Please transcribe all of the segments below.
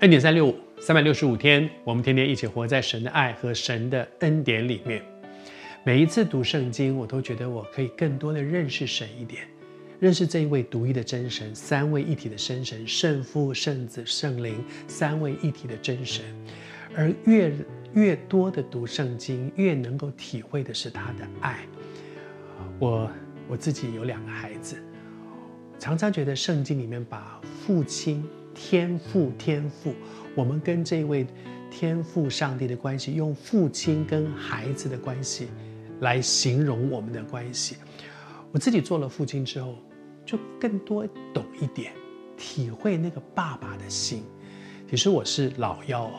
恩典三六五，三百六十五天，我们天天一起活在神的爱和神的恩典里面。每一次读圣经，我都觉得我可以更多的认识神一点，认识这一位独一的真神，三位一体的真神，圣父、圣子、圣灵，三位一体的真神。而越越多的读圣经，越能够体会的是他的爱。我我自己有两个孩子，常常觉得圣经里面把父亲。天赋，天赋，我们跟这位天赋上帝的关系，用父亲跟孩子的关系来形容我们的关系。我自己做了父亲之后，就更多懂一点，体会那个爸爸的心。其实我是老幺哦。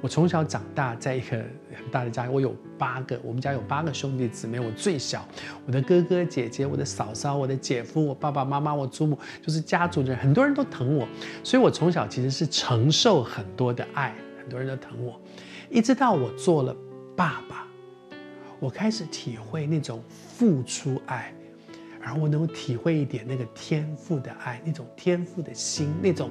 我从小长大在一个很大的家，我有八个，我们家有八个兄弟姊妹，我最小。我的哥哥姐姐、我的嫂嫂、我的姐夫、我爸爸妈妈、我祖母，就是家族的人，很多人都疼我，所以我从小其实是承受很多的爱，很多人都疼我。一直到我做了爸爸，我开始体会那种付出爱。然后我能够体会一点那个天赋的爱，那种天赋的心，那种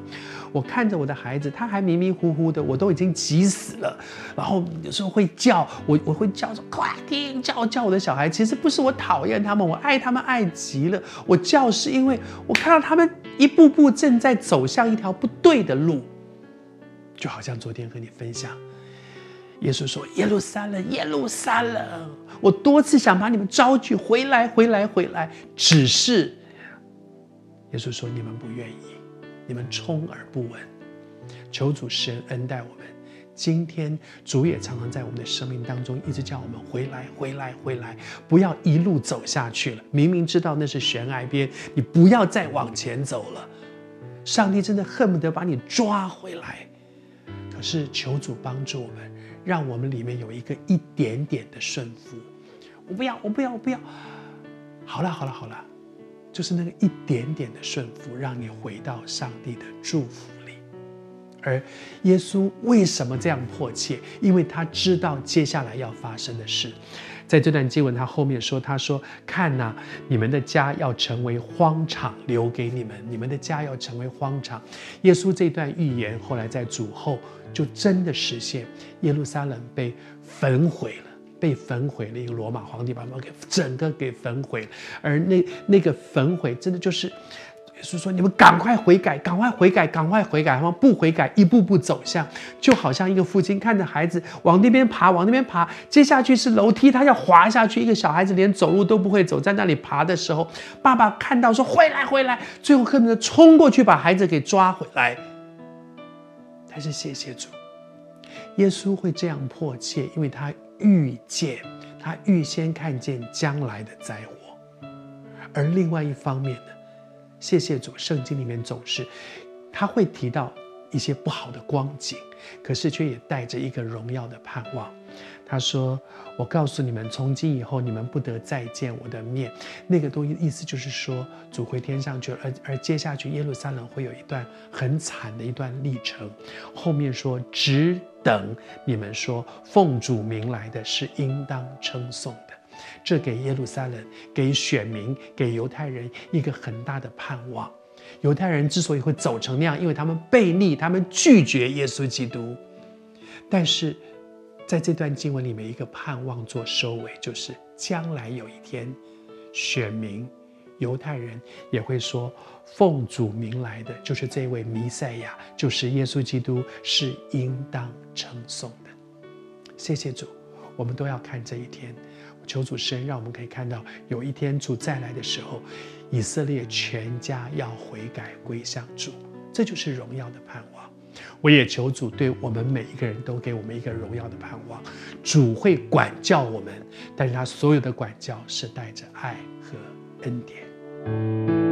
我看着我的孩子，他还迷迷糊糊的，我都已经急死了。然后有时候会叫我，我会叫说快听，叫叫我的小孩。其实不是我讨厌他们，我爱他们爱极了。我叫是因为我看到他们一步步正在走向一条不对的路，就好像昨天和你分享。耶稣说：“耶路撒冷，耶路撒冷，我多次想把你们招聚回来，回来，回来，只是耶稣说你们不愿意，你们充耳不闻。求主神恩待我们。今天主也常常在我们的生命当中一直叫我们回来，回来，回来，不要一路走下去了。明明知道那是悬崖边，你不要再往前走了。上帝真的恨不得把你抓回来，可是求主帮助我们。”让我们里面有一个一点点的顺服，我不要，我不要，我不要。好了，好了，好了，就是那个一点点的顺服，让你回到上帝的祝福里。而耶稣为什么这样迫切？因为他知道接下来要发生的事。在这段经文，他后面说：“他说，看呐，你们的家要成为荒场，留给你们；你们的家要成为荒场。”耶稣这段预言后来在主后就真的实现，耶路撒冷被焚毁了，被焚毁了。一个罗马皇帝把他们给整个给焚毁了，而那那个焚毁真的就是。是说，你们赶快悔改，赶快悔改，赶快悔改。他们不悔改，一步步走向，就好像一个父亲看着孩子往那边爬，往那边爬，接下去是楼梯，他要滑下去。一个小孩子连走路都不会走，在那里爬的时候，爸爸看到说：“回来，回来！”最后恨不得冲过去把孩子给抓回来。但是谢谢主，耶稣会这样迫切，因为他预见，他预先看见将来的灾祸。而另外一方面呢？谢谢主，圣经里面总是，他会提到一些不好的光景，可是却也带着一个荣耀的盼望。他说：“我告诉你们，从今以后你们不得再见我的面。”那个东西意思就是说，主回天上去了，而而接下去耶路撒冷会有一段很惨的一段历程。后面说：“只等你们说奉主名来的是应当称颂。”这给耶路撒冷、给选民、给犹太人一个很大的盼望。犹太人之所以会走成那样，因为他们悖逆，他们拒绝耶稣基督。但是，在这段经文里面，一个盼望做收尾，就是将来有一天，选民、犹太人也会说：“奉主名来的，就是这位弥赛亚，就是耶稣基督，是应当称颂的。”谢谢主，我们都要看这一天。求主神，让我们可以看到，有一天主再来的时候，以色列全家要悔改归向主，这就是荣耀的盼望。我也求主对我们每一个人都给我们一个荣耀的盼望。主会管教我们，但是他所有的管教是带着爱和恩典。